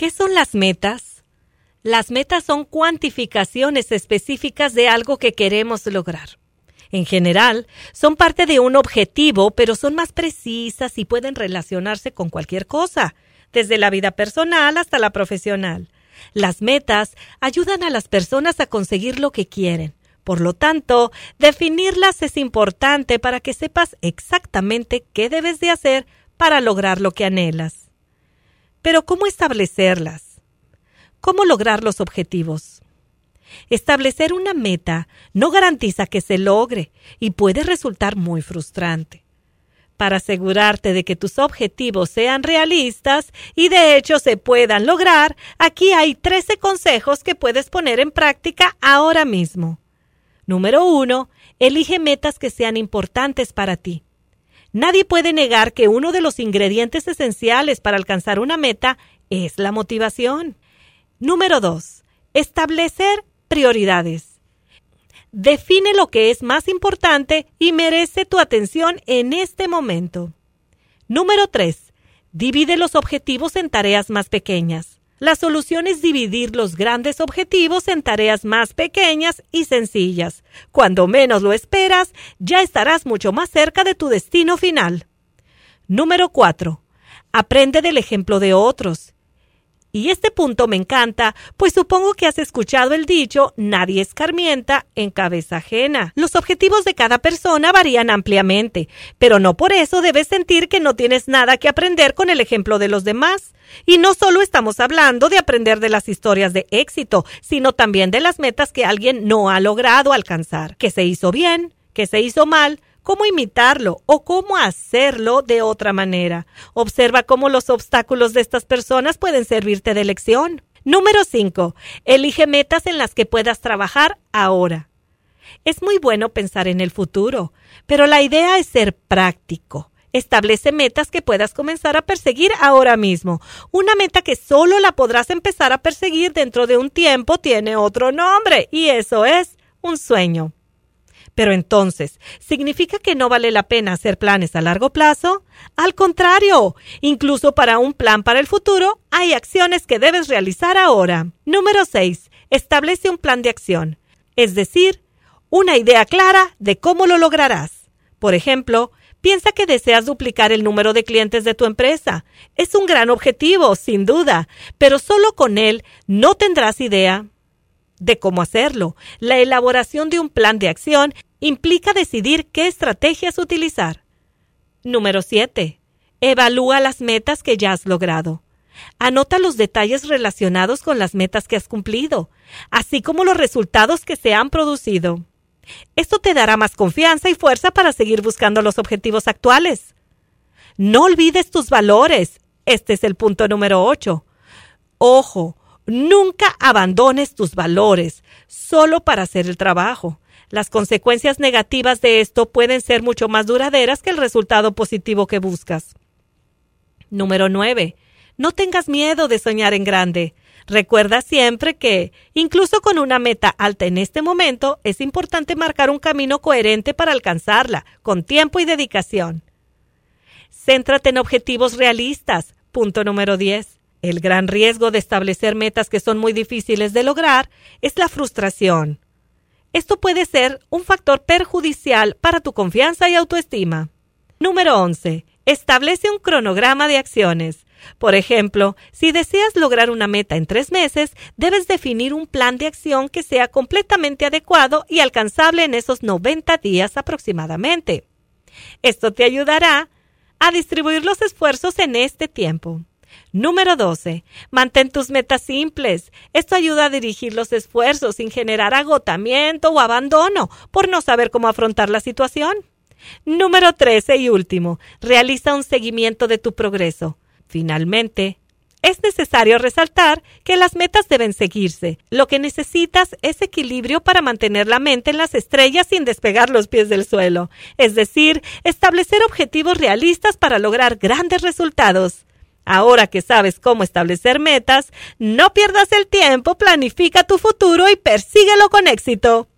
¿Qué son las metas? Las metas son cuantificaciones específicas de algo que queremos lograr. En general, son parte de un objetivo, pero son más precisas y pueden relacionarse con cualquier cosa, desde la vida personal hasta la profesional. Las metas ayudan a las personas a conseguir lo que quieren. Por lo tanto, definirlas es importante para que sepas exactamente qué debes de hacer para lograr lo que anhelas. Pero ¿cómo establecerlas? ¿Cómo lograr los objetivos? Establecer una meta no garantiza que se logre y puede resultar muy frustrante para asegurarte de que tus objetivos sean realistas y de hecho se puedan lograr, aquí hay 13 consejos que puedes poner en práctica ahora mismo. Número 1. Elige metas que sean importantes para ti. Nadie puede negar que uno de los ingredientes esenciales para alcanzar una meta es la motivación. Número 2. Establecer prioridades. Define lo que es más importante y merece tu atención en este momento. Número 3. Divide los objetivos en tareas más pequeñas. La solución es dividir los grandes objetivos en tareas más pequeñas y sencillas. Cuando menos lo esperas, ya estarás mucho más cerca de tu destino final. Número 4. Aprende del ejemplo de otros. Y este punto me encanta, pues supongo que has escuchado el dicho nadie escarmienta en cabeza ajena. Los objetivos de cada persona varían ampliamente, pero no por eso debes sentir que no tienes nada que aprender con el ejemplo de los demás. Y no solo estamos hablando de aprender de las historias de éxito, sino también de las metas que alguien no ha logrado alcanzar, que se hizo bien, que se hizo mal, cómo imitarlo o cómo hacerlo de otra manera. Observa cómo los obstáculos de estas personas pueden servirte de lección. Número 5. Elige metas en las que puedas trabajar ahora. Es muy bueno pensar en el futuro, pero la idea es ser práctico. Establece metas que puedas comenzar a perseguir ahora mismo. Una meta que solo la podrás empezar a perseguir dentro de un tiempo tiene otro nombre, y eso es un sueño. Pero entonces, ¿significa que no vale la pena hacer planes a largo plazo? Al contrario, incluso para un plan para el futuro, hay acciones que debes realizar ahora. Número 6. Establece un plan de acción, es decir, una idea clara de cómo lo lograrás. Por ejemplo, piensa que deseas duplicar el número de clientes de tu empresa. Es un gran objetivo, sin duda, pero solo con él no tendrás idea de cómo hacerlo. La elaboración de un plan de acción implica decidir qué estrategias utilizar. Número 7. Evalúa las metas que ya has logrado. Anota los detalles relacionados con las metas que has cumplido, así como los resultados que se han producido. Esto te dará más confianza y fuerza para seguir buscando los objetivos actuales. No olvides tus valores. Este es el punto número 8. Ojo, nunca abandones tus valores solo para hacer el trabajo. Las consecuencias negativas de esto pueden ser mucho más duraderas que el resultado positivo que buscas. Número 9. No tengas miedo de soñar en grande. Recuerda siempre que, incluso con una meta alta en este momento, es importante marcar un camino coherente para alcanzarla, con tiempo y dedicación. Céntrate en objetivos realistas. Punto número 10. El gran riesgo de establecer metas que son muy difíciles de lograr es la frustración. Esto puede ser un factor perjudicial para tu confianza y autoestima. Número 11. Establece un cronograma de acciones. Por ejemplo, si deseas lograr una meta en tres meses, debes definir un plan de acción que sea completamente adecuado y alcanzable en esos 90 días aproximadamente. Esto te ayudará a distribuir los esfuerzos en este tiempo. Número 12. Mantén tus metas simples. Esto ayuda a dirigir los esfuerzos sin generar agotamiento o abandono por no saber cómo afrontar la situación. Número 13 y último. Realiza un seguimiento de tu progreso. Finalmente, es necesario resaltar que las metas deben seguirse. Lo que necesitas es equilibrio para mantener la mente en las estrellas sin despegar los pies del suelo, es decir, establecer objetivos realistas para lograr grandes resultados. Ahora que sabes cómo establecer metas, no pierdas el tiempo, planifica tu futuro y persíguelo con éxito.